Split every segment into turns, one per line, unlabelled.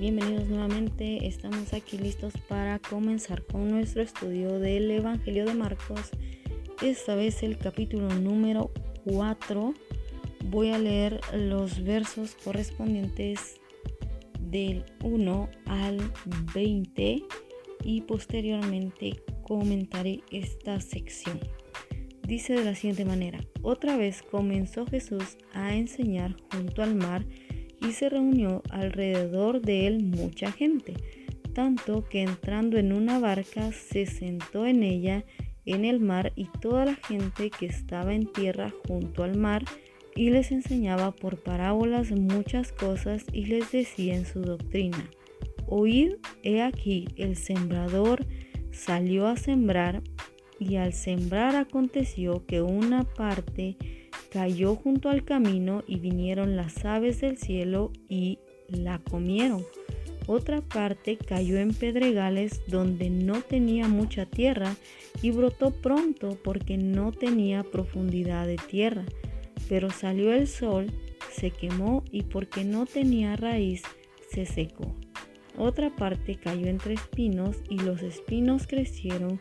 Bienvenidos nuevamente. Estamos aquí listos para comenzar con nuestro estudio del Evangelio de Marcos. Esta vez el capítulo número 4. Voy a leer los versos correspondientes del 1 al 20 y posteriormente comentaré esta sección. Dice de la siguiente manera, otra vez comenzó Jesús a enseñar junto al mar y se reunió alrededor de él mucha gente, tanto que entrando en una barca se sentó en ella en el mar y toda la gente que estaba en tierra junto al mar y les enseñaba por parábolas muchas cosas y les decía en su doctrina, oíd, he aquí, el sembrador salió a sembrar y al sembrar aconteció que una parte cayó junto al camino y vinieron las aves del cielo y la comieron. Otra parte cayó en pedregales donde no tenía mucha tierra y brotó pronto porque no tenía profundidad de tierra. Pero salió el sol, se quemó y porque no tenía raíz, se secó. Otra parte cayó entre espinos y los espinos crecieron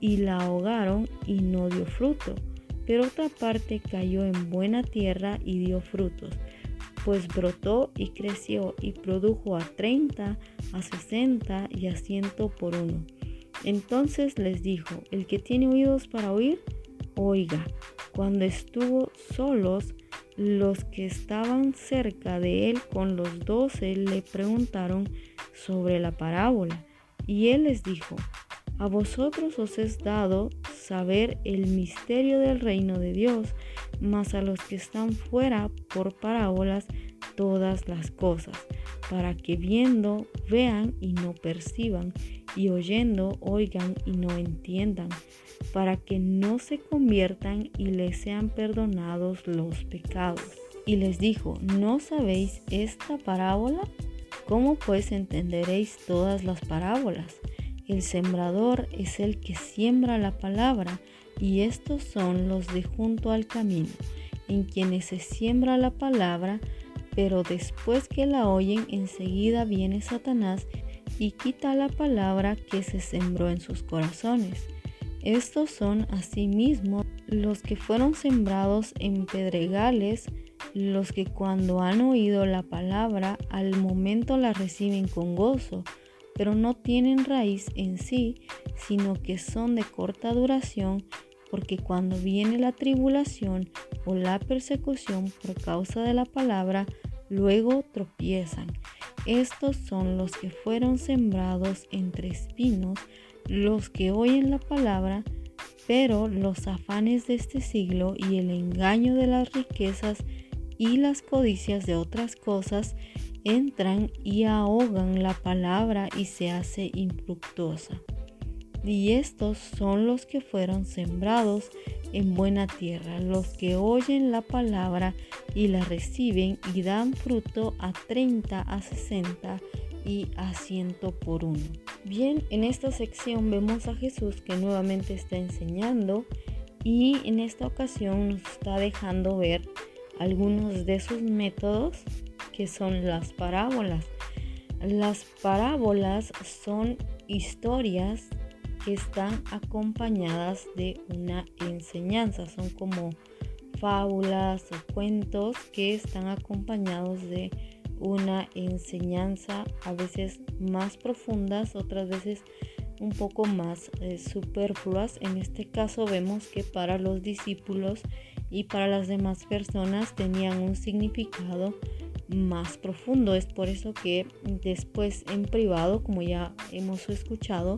y la ahogaron y no dio fruto pero otra parte cayó en buena tierra y dio frutos, pues brotó y creció y produjo a 30, a 60 y a 100 por uno. Entonces les dijo, el que tiene oídos para oír, oiga. Cuando estuvo solos, los que estaban cerca de él con los doce le preguntaron sobre la parábola. Y él les dijo, a vosotros os es dado saber el misterio del reino de Dios, mas a los que están fuera por parábolas todas las cosas, para que viendo vean y no perciban, y oyendo oigan y no entiendan, para que no se conviertan y les sean perdonados los pecados. Y les dijo, ¿no sabéis esta parábola? ¿Cómo pues entenderéis todas las parábolas? El sembrador es el que siembra la palabra y estos son los de junto al camino, en quienes se siembra la palabra, pero después que la oyen enseguida viene Satanás y quita la palabra que se sembró en sus corazones. Estos son asimismo los que fueron sembrados en pedregales, los que cuando han oído la palabra al momento la reciben con gozo pero no tienen raíz en sí, sino que son de corta duración, porque cuando viene la tribulación o la persecución por causa de la palabra, luego tropiezan. Estos son los que fueron sembrados entre espinos, los que oyen la palabra, pero los afanes de este siglo y el engaño de las riquezas y las codicias de otras cosas entran y ahogan la palabra y se hace infructuosa. Y estos son los que fueron sembrados en buena tierra, los que oyen la palabra y la reciben y dan fruto a 30, a 60 y a 100 por uno. Bien, en esta sección vemos a Jesús que nuevamente está enseñando y en esta ocasión nos está dejando ver algunos de sus métodos que son las parábolas. Las parábolas son historias que están acompañadas de una enseñanza, son como fábulas o cuentos que están acompañados de una enseñanza a veces más profundas, otras veces un poco más eh, superfluas. En este caso vemos que para los discípulos y para las demás personas tenían un significado más profundo. Es por eso que después en privado, como ya hemos escuchado,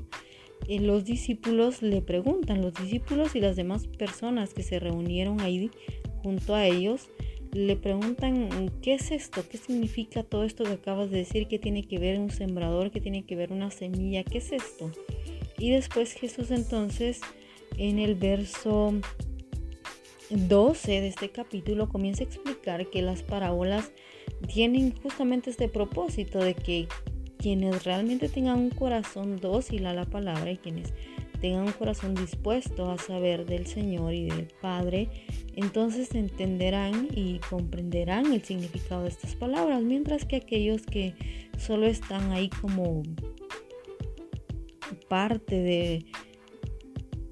eh, los discípulos le preguntan, los discípulos y las demás personas que se reunieron ahí junto a ellos, le preguntan, ¿qué es esto? ¿Qué significa todo esto que acabas de decir? ¿Qué tiene que ver un sembrador? ¿Qué tiene que ver una semilla? ¿Qué es esto? Y después Jesús entonces en el verso 12 de este capítulo comienza a explicar que las parábolas tienen justamente este propósito de que quienes realmente tengan un corazón dócil a la palabra y quienes tengan un corazón dispuesto a saber del Señor y del Padre, entonces entenderán y comprenderán el significado de estas palabras, mientras que aquellos que solo están ahí como parte de,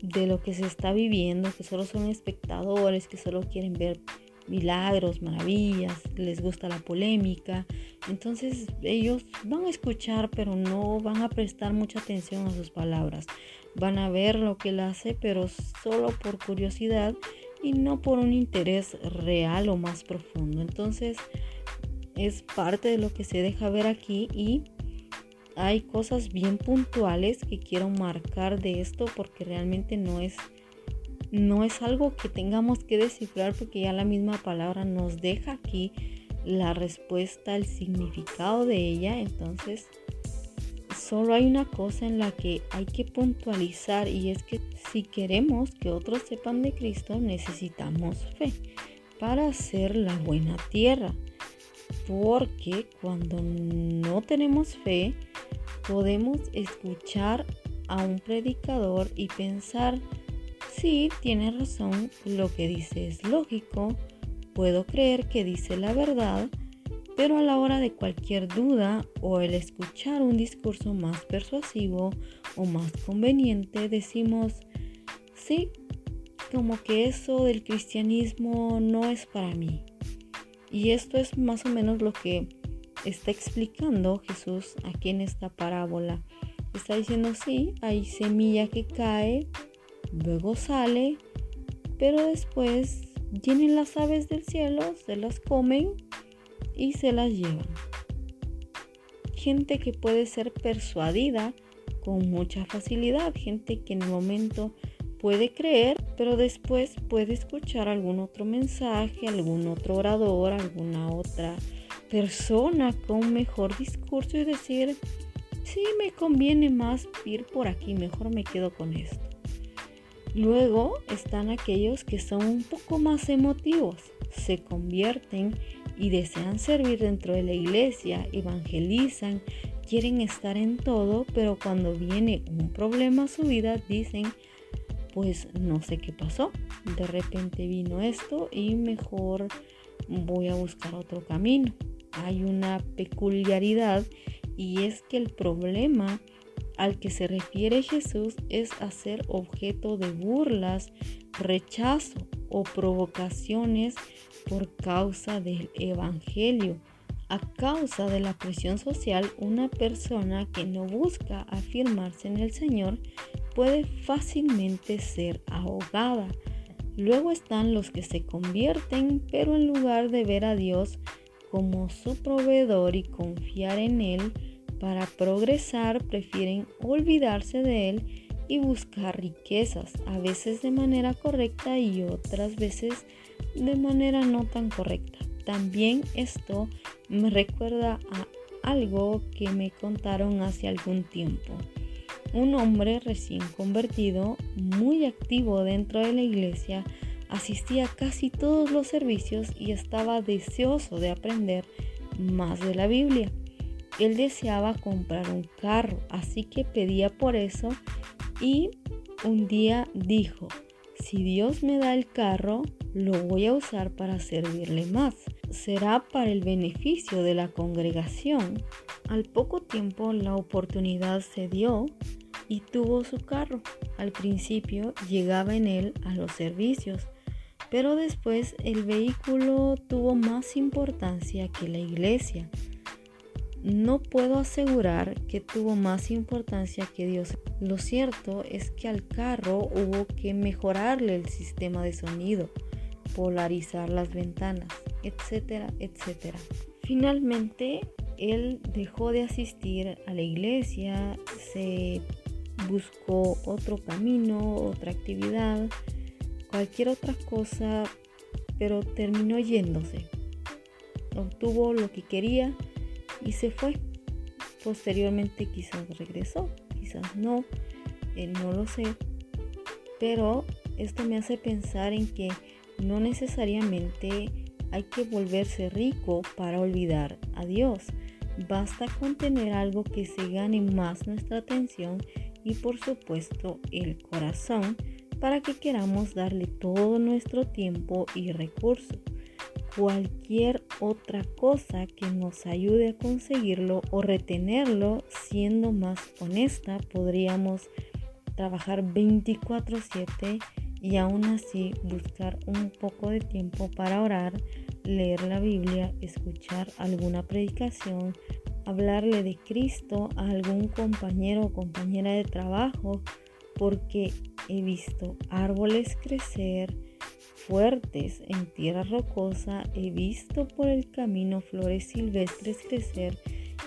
de lo que se está viviendo, que solo son espectadores, que solo quieren ver milagros, maravillas, les gusta la polémica. Entonces ellos van a escuchar, pero no van a prestar mucha atención a sus palabras. Van a ver lo que él hace, pero solo por curiosidad y no por un interés real o más profundo. Entonces es parte de lo que se deja ver aquí y hay cosas bien puntuales que quiero marcar de esto porque realmente no es no es algo que tengamos que descifrar porque ya la misma palabra nos deja aquí la respuesta, el significado de ella. Entonces, solo hay una cosa en la que hay que puntualizar y es que si queremos que otros sepan de Cristo, necesitamos fe para hacer la buena tierra. Porque cuando no tenemos fe, podemos escuchar a un predicador y pensar, Sí, tiene razón, lo que dice es lógico, puedo creer que dice la verdad, pero a la hora de cualquier duda o el escuchar un discurso más persuasivo o más conveniente, decimos, sí, como que eso del cristianismo no es para mí. Y esto es más o menos lo que está explicando Jesús aquí en esta parábola. Está diciendo, sí, hay semilla que cae, Luego sale, pero después vienen las aves del cielo, se las comen y se las llevan. Gente que puede ser persuadida con mucha facilidad, gente que en el momento puede creer, pero después puede escuchar algún otro mensaje, algún otro orador, alguna otra persona con mejor discurso y decir, sí, me conviene más ir por aquí, mejor me quedo con esto. Luego están aquellos que son un poco más emotivos, se convierten y desean servir dentro de la iglesia, evangelizan, quieren estar en todo, pero cuando viene un problema a su vida dicen, pues no sé qué pasó, de repente vino esto y mejor voy a buscar otro camino. Hay una peculiaridad y es que el problema al que se refiere Jesús es hacer objeto de burlas, rechazo o provocaciones por causa del Evangelio. A causa de la presión social, una persona que no busca afirmarse en el Señor puede fácilmente ser ahogada. Luego están los que se convierten, pero en lugar de ver a Dios como su proveedor y confiar en Él, para progresar prefieren olvidarse de él y buscar riquezas, a veces de manera correcta y otras veces de manera no tan correcta. También esto me recuerda a algo que me contaron hace algún tiempo. Un hombre recién convertido, muy activo dentro de la iglesia, asistía a casi todos los servicios y estaba deseoso de aprender más de la Biblia. Él deseaba comprar un carro, así que pedía por eso y un día dijo, si Dios me da el carro, lo voy a usar para servirle más. Será para el beneficio de la congregación. Al poco tiempo la oportunidad se dio y tuvo su carro. Al principio llegaba en él a los servicios, pero después el vehículo tuvo más importancia que la iglesia. No puedo asegurar que tuvo más importancia que Dios. Lo cierto es que al carro hubo que mejorarle el sistema de sonido, polarizar las ventanas, etcétera, etcétera. Finalmente, él dejó de asistir a la iglesia, se buscó otro camino, otra actividad, cualquier otra cosa, pero terminó yéndose. Obtuvo lo que quería y se fue. Posteriormente quizás regresó, quizás no, eh, no lo sé. Pero esto me hace pensar en que no necesariamente hay que volverse rico para olvidar a Dios. Basta con tener algo que se gane más nuestra atención y por supuesto el corazón para que queramos darle todo nuestro tiempo y recursos. Cualquier otra cosa que nos ayude a conseguirlo o retenerlo, siendo más honesta, podríamos trabajar 24/7 y aún así buscar un poco de tiempo para orar, leer la Biblia, escuchar alguna predicación, hablarle de Cristo a algún compañero o compañera de trabajo, porque he visto árboles crecer fuertes en tierra rocosa, he visto por el camino flores silvestres crecer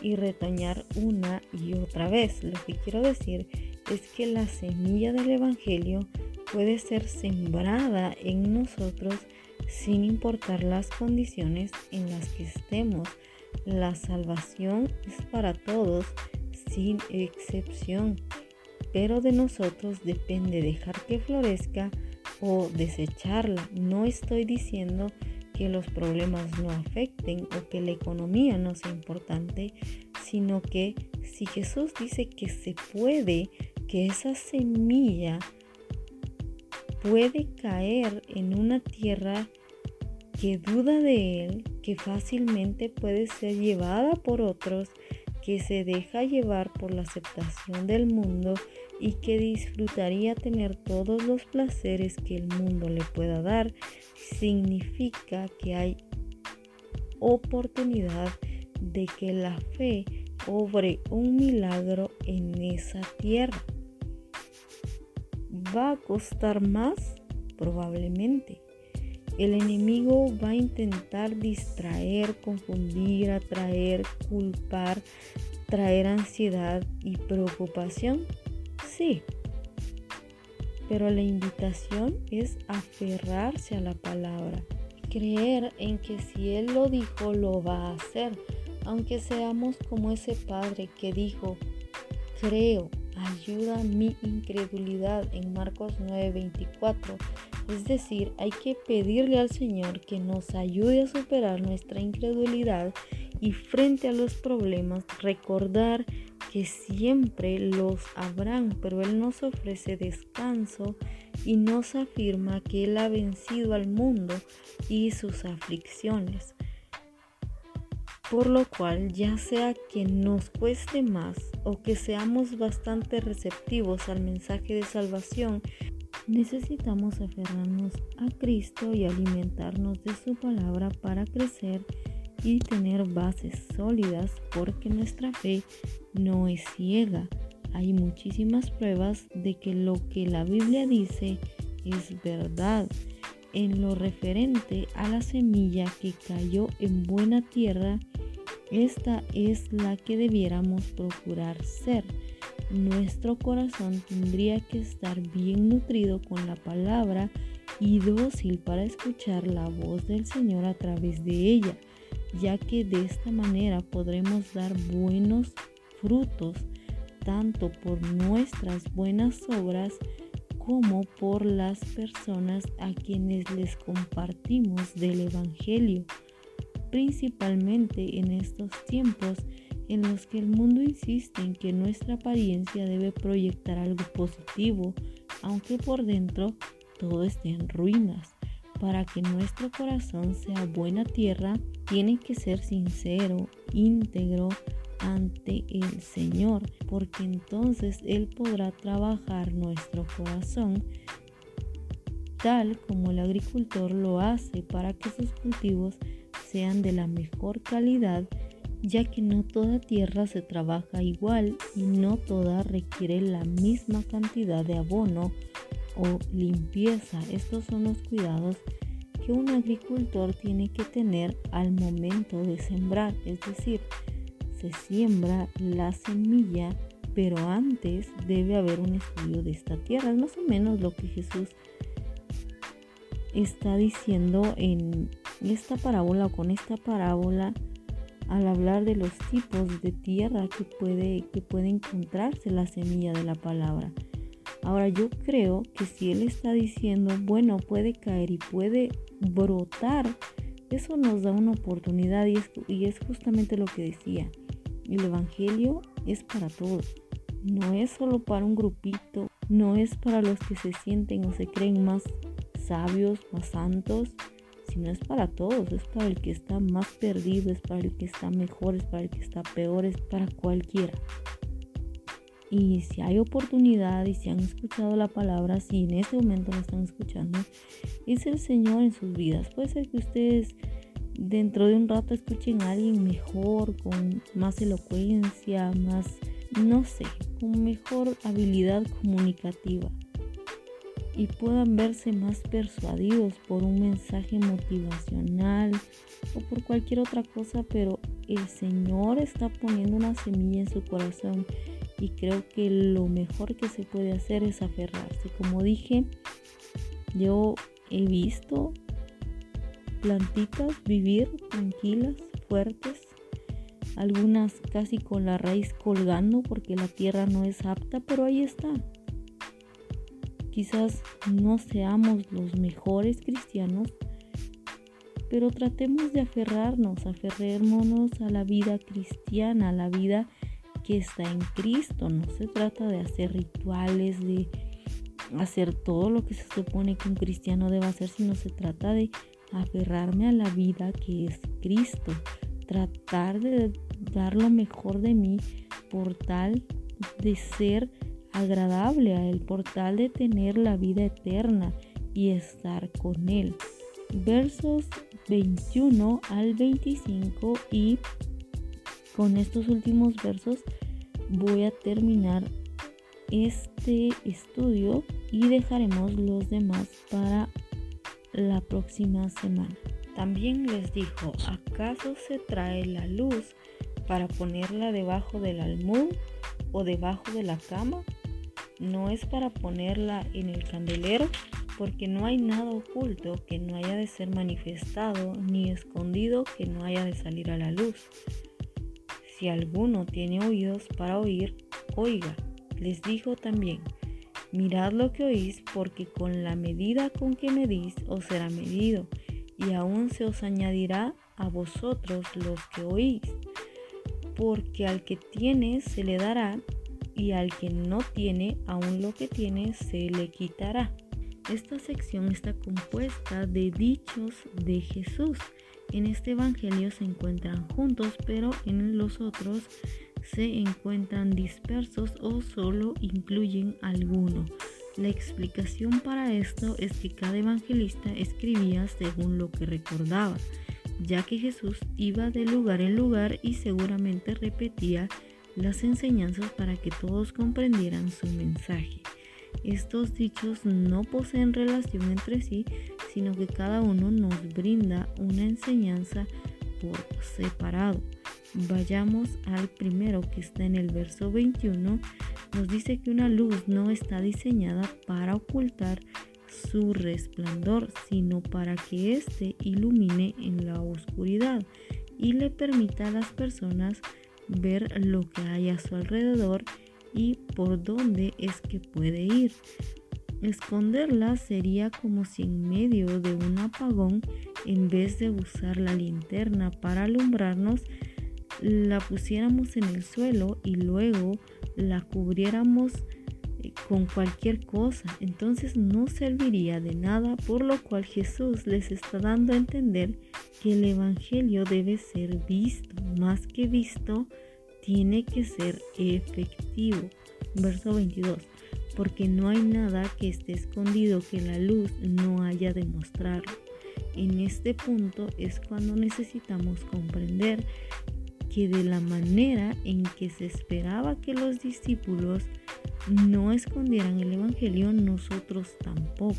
y retoñar una y otra vez. Lo que quiero decir es que la semilla del Evangelio puede ser sembrada en nosotros sin importar las condiciones en las que estemos. La salvación es para todos sin excepción, pero de nosotros depende dejar que florezca o desecharla. No estoy diciendo que los problemas no afecten o que la economía no sea importante, sino que si Jesús dice que se puede, que esa semilla puede caer en una tierra que duda de él, que fácilmente puede ser llevada por otros, que se deja llevar por la aceptación del mundo y que disfrutaría tener todos los placeres que el mundo le pueda dar, significa que hay oportunidad de que la fe obre un milagro en esa tierra. ¿Va a costar más? Probablemente. El enemigo va a intentar distraer, confundir, atraer, culpar, traer ansiedad y preocupación. Sí. Pero la invitación es aferrarse a la palabra, creer en que si Él lo dijo, lo va a hacer, aunque seamos como ese padre que dijo, creo, ayuda mi incredulidad en Marcos 9:24. Es decir, hay que pedirle al Señor que nos ayude a superar nuestra incredulidad y frente a los problemas recordar que siempre los habrán, pero Él nos ofrece descanso y nos afirma que Él ha vencido al mundo y sus aflicciones. Por lo cual, ya sea que nos cueste más o que seamos bastante receptivos al mensaje de salvación, necesitamos aferrarnos a Cristo y alimentarnos de su palabra para crecer y tener bases sólidas porque nuestra fe no es ciega. Hay muchísimas pruebas de que lo que la Biblia dice es verdad. En lo referente a la semilla que cayó en buena tierra, esta es la que debiéramos procurar ser. Nuestro corazón tendría que estar bien nutrido con la palabra y dócil para escuchar la voz del Señor a través de ella, ya que de esta manera podremos dar buenos frutos tanto por nuestras buenas obras como por las personas a quienes les compartimos del Evangelio principalmente en estos tiempos en los que el mundo insiste en que nuestra apariencia debe proyectar algo positivo, aunque por dentro todo esté en ruinas. Para que nuestro corazón sea buena tierra, tiene que ser sincero, íntegro ante el Señor, porque entonces Él podrá trabajar nuestro corazón tal como el agricultor lo hace para que sus cultivos sean de la mejor calidad, ya que no toda tierra se trabaja igual y no toda requiere la misma cantidad de abono o limpieza. Estos son los cuidados que un agricultor tiene que tener al momento de sembrar, es decir, se siembra la semilla, pero antes debe haber un estudio de esta tierra. Es más o menos lo que Jesús está diciendo en esta parábola o con esta parábola al hablar de los tipos de tierra que puede, que puede encontrarse la semilla de la palabra. Ahora yo creo que si él está diciendo, bueno, puede caer y puede brotar, eso nos da una oportunidad y es, justamente lo que decía. El Evangelio es para todos. no es solo para un grupito, no es para los que se sienten o se creen más sabios, más santos, sino es para todos, es para el que está más perdido, es para el que está mejor, es para el que está peor, es para cualquiera. Y si hay oportunidad y si han escuchado la palabra, si en este momento la están escuchando, es el Señor en sus vidas. Puede ser que ustedes dentro de un rato escuchen a alguien mejor, con más elocuencia, más, no sé, con mejor habilidad comunicativa y puedan verse más persuadidos por un mensaje motivacional o por cualquier otra cosa, pero el Señor está poniendo una semilla en su corazón y creo que lo mejor que se puede hacer es aferrarse. Como dije, yo he visto plantitas vivir tranquilas, fuertes, algunas casi con la raíz colgando porque la tierra no es apta, pero ahí está. Quizás no seamos los mejores cristianos, pero tratemos de aferrarnos, aferrémonos a la vida cristiana, a la vida que está en Cristo. No se trata de hacer rituales, de hacer todo lo que se supone que un cristiano debe hacer, sino se trata de aferrarme a la vida que es Cristo, tratar de dar lo mejor de mí por tal de ser agradable a Él, por tal de tener la vida eterna y estar con Él. Versos 21 al 25 y con estos últimos versos voy a terminar este estudio y dejaremos los demás para la próxima semana. También les dijo, ¿acaso se trae la luz para ponerla debajo del almud o debajo de la cama? No es para ponerla en el candelero, porque no hay nada oculto que no haya de ser manifestado, ni escondido que no haya de salir a la luz. Si alguno tiene oídos para oír, oiga. Les dijo también, Mirad lo que oís, porque con la medida con que medís os será medido, y aún se os añadirá a vosotros los que oís. Porque al que tiene se le dará, y al que no tiene, aún lo que tiene se le quitará. Esta sección está compuesta de dichos de Jesús. En este Evangelio se encuentran juntos, pero en los otros se encuentran dispersos o solo incluyen alguno. La explicación para esto es que cada evangelista escribía según lo que recordaba, ya que Jesús iba de lugar en lugar y seguramente repetía las enseñanzas para que todos comprendieran su mensaje. Estos dichos no poseen relación entre sí, sino que cada uno nos brinda una enseñanza por separado. Vayamos al primero que está en el verso 21. Nos dice que una luz no está diseñada para ocultar su resplandor, sino para que éste ilumine en la oscuridad y le permita a las personas ver lo que hay a su alrededor y por dónde es que puede ir. Esconderla sería como si en medio de un apagón, en vez de usar la linterna para alumbrarnos, la pusiéramos en el suelo y luego la cubriéramos eh, con cualquier cosa, entonces no serviría de nada, por lo cual Jesús les está dando a entender que el Evangelio debe ser visto, más que visto, tiene que ser efectivo. Verso 22, porque no hay nada que esté escondido que la luz no haya de mostrarlo. En este punto es cuando necesitamos comprender que de la manera en que se esperaba que los discípulos no escondieran el Evangelio, nosotros tampoco.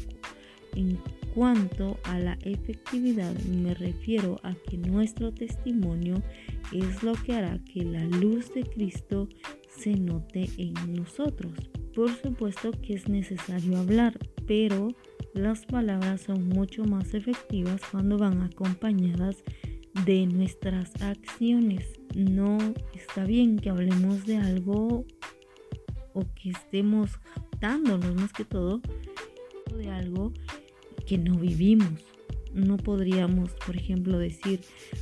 En cuanto a la efectividad, me refiero a que nuestro testimonio es lo que hará que la luz de Cristo se note en nosotros. Por supuesto que es necesario hablar, pero las palabras son mucho más efectivas cuando van acompañadas de nuestras acciones no está bien que hablemos de algo o que estemos jactándonos más que todo de algo que no vivimos. No podríamos, por ejemplo, decir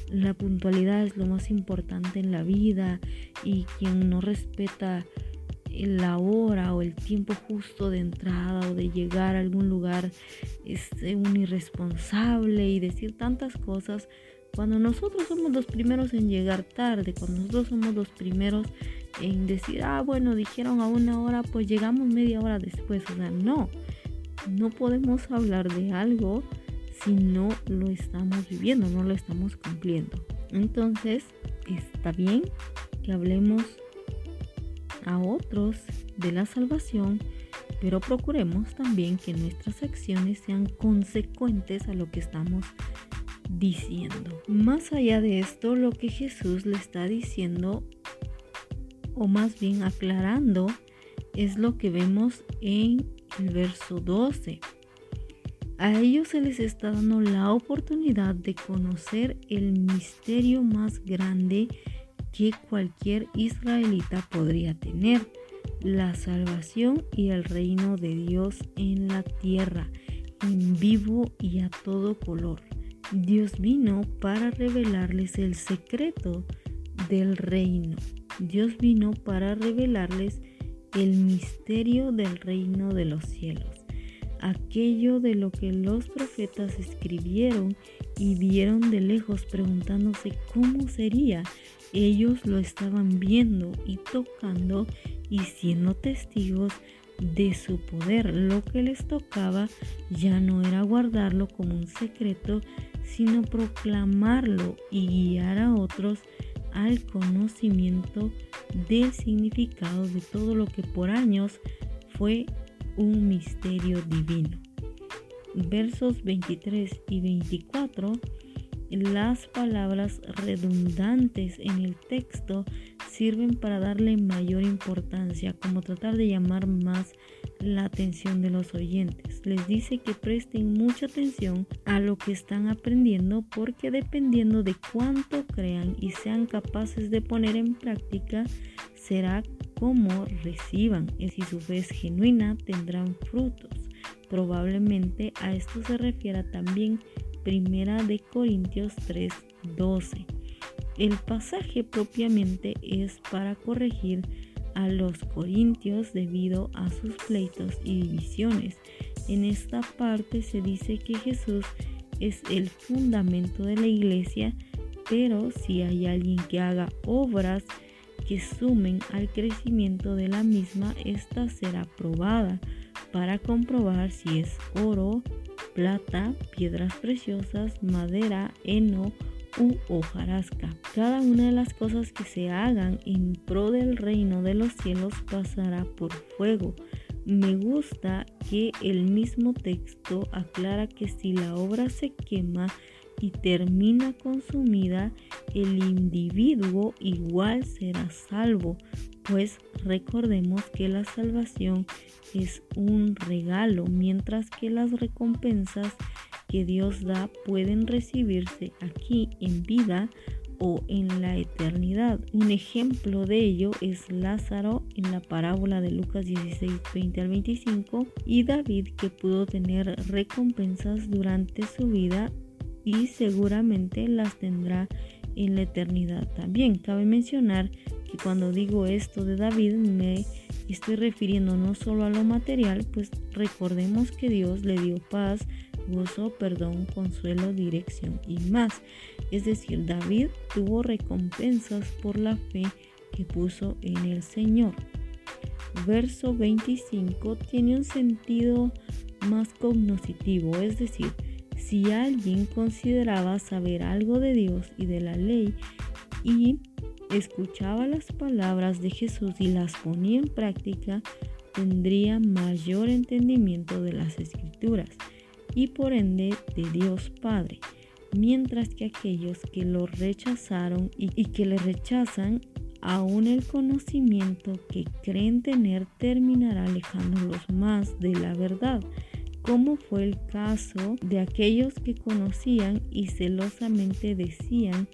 la puntualidad es lo más importante en la vida y quien no respeta la hora o el tiempo justo de entrada o de llegar a algún lugar es un irresponsable y decir tantas cosas cuando nosotros somos los primeros en llegar tarde, cuando nosotros somos los primeros en decir, ah, bueno, dijeron a una hora, pues llegamos media hora después. O sea, no, no podemos hablar de algo si no lo estamos viviendo, no lo estamos cumpliendo. Entonces, está bien que hablemos a otros de la salvación, pero procuremos también que nuestras acciones sean consecuentes a lo que estamos diciendo. Más allá de esto, lo que Jesús le está diciendo, o más bien aclarando, es lo que vemos en el verso 12. A ellos se les está dando la oportunidad de conocer el misterio más grande que cualquier israelita podría tener, la salvación y el reino de Dios en la tierra, en vivo y a todo color. Dios vino para revelarles el secreto del reino. Dios vino para revelarles el misterio del reino de los cielos, aquello de lo que los profetas escribieron y vieron de lejos preguntándose cómo sería. Ellos lo estaban viendo y tocando y siendo testigos de su poder. Lo que les tocaba ya no era guardarlo como un secreto, sino proclamarlo y guiar a otros al conocimiento del significado de todo lo que por años fue un misterio divino. Versos 23 y 24, las palabras redundantes en el texto sirven para darle mayor importancia, como tratar de llamar más la atención de los oyentes. Les dice que presten mucha atención a lo que están aprendiendo porque dependiendo de cuánto crean y sean capaces de poner en práctica, será como reciban. Y si su fe es genuina, tendrán frutos. Probablemente a esto se refiera también Primera de Corintios 3:12. El pasaje propiamente es para corregir a los corintios debido a sus pleitos y divisiones. En esta parte se dice que Jesús es el fundamento de la iglesia, pero si hay alguien que haga obras que sumen al crecimiento de la misma, esta será probada para comprobar si es oro, plata, piedras preciosas, madera, heno, u hojarasca. Cada una de las cosas que se hagan en pro del reino de los cielos pasará por fuego. Me gusta que el mismo texto aclara que si la obra se quema y termina consumida, el individuo igual será salvo, pues recordemos que la salvación es un regalo, mientras que las recompensas que Dios da pueden recibirse aquí en vida o en la eternidad. Un ejemplo de ello es Lázaro en la parábola de Lucas 16, 20 al 25 y David que pudo tener recompensas durante su vida y seguramente las tendrá la eternidad también. Cabe mencionar que cuando digo esto de David me estoy refiriendo no solo a lo material, pues recordemos que Dios le dio paz, gozo, perdón, consuelo, dirección y más. Es decir, David tuvo recompensas por la fe que puso en el Señor. Verso 25 tiene un sentido más cognoscitivo, es decir, si alguien consideraba saber algo de Dios y de la ley y escuchaba las palabras de Jesús y las ponía en práctica, tendría mayor entendimiento de las escrituras y por ende de Dios Padre, mientras que aquellos que lo rechazaron y, que le rechazan, aún el conocimiento que creen tener terminará alejándolos más de la verdad, como fue el caso de aquellos que conocían y celosamente decían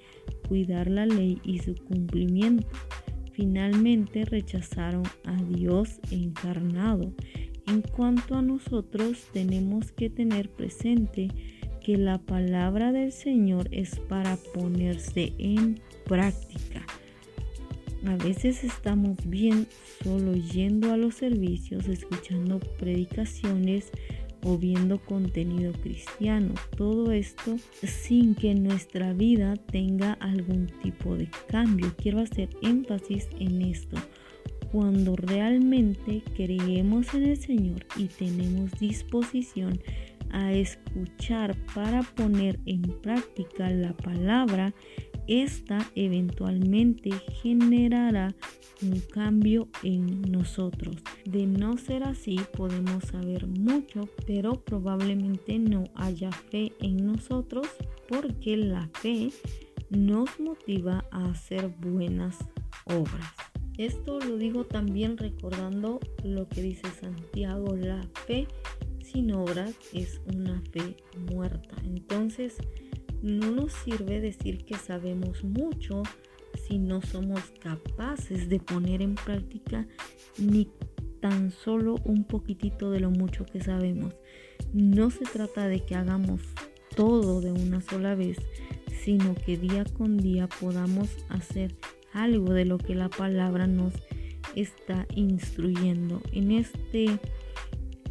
cuidar la ley y su cumplimiento. Finalmente rechazaron a Dios encarnado en cuanto a nosotros, tenemos que tener presente que la palabra del Señor es para ponerse en práctica. A veces estamos bien solo yendo a los servicios, escuchando predicaciones o viendo contenido cristiano. Todo esto sin que nuestra vida tenga algún tipo de cambio. Quiero hacer énfasis en esto. Cuando realmente creemos en el Señor y tenemos disposición a escuchar para poner en práctica la palabra, esta eventualmente generará un cambio en nosotros. De no ser así, podemos saber mucho, pero probablemente no haya fe en nosotros porque la fe nos motiva a hacer buenas obras. Esto lo digo también recordando lo que dice Santiago, la fe sin obras es una fe muerta. Entonces, no nos sirve decir que sabemos mucho si no somos capaces de poner en práctica ni tan solo un poquitito de lo mucho que sabemos. No se trata de que hagamos todo de una sola vez, sino que día con día podamos hacer algo de lo que la palabra nos está instruyendo. En este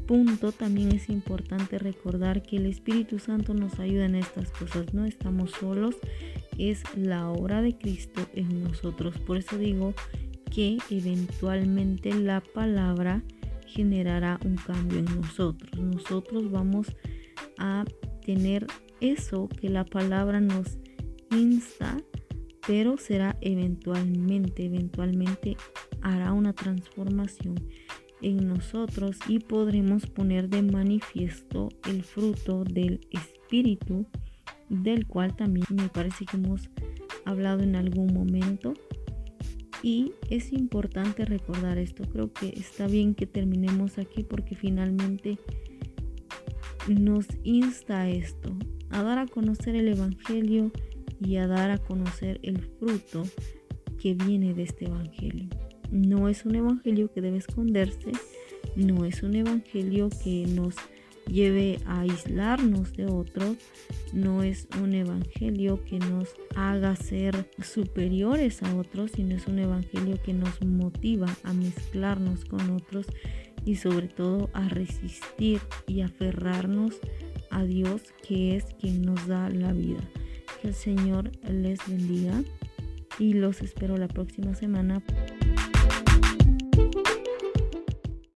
punto también es importante recordar que el Espíritu Santo nos ayuda en estas cosas. No estamos solos, es la obra de Cristo en nosotros. Por eso digo que eventualmente la palabra generará un cambio en nosotros. Nosotros vamos a tener eso que la palabra nos insta, pero será eventualmente, eventualmente hará una transformación en nosotros y podremos poner de manifiesto el fruto del Espíritu, del cual también me parece que hemos hablado en algún momento. Y es importante recordar esto. Creo que está bien que terminemos aquí porque finalmente nos insta esto, a dar a conocer el Evangelio y a dar a conocer el fruto que viene de este Evangelio. No es un evangelio que debe esconderse, no es un evangelio que nos lleve a aislarnos de otros, no es un evangelio que nos haga ser superiores a otros, sino es un evangelio que nos motiva a mezclarnos con otros y sobre todo a resistir y aferrarnos a Dios que es quien nos da la vida. Que el Señor les bendiga y los espero la próxima semana.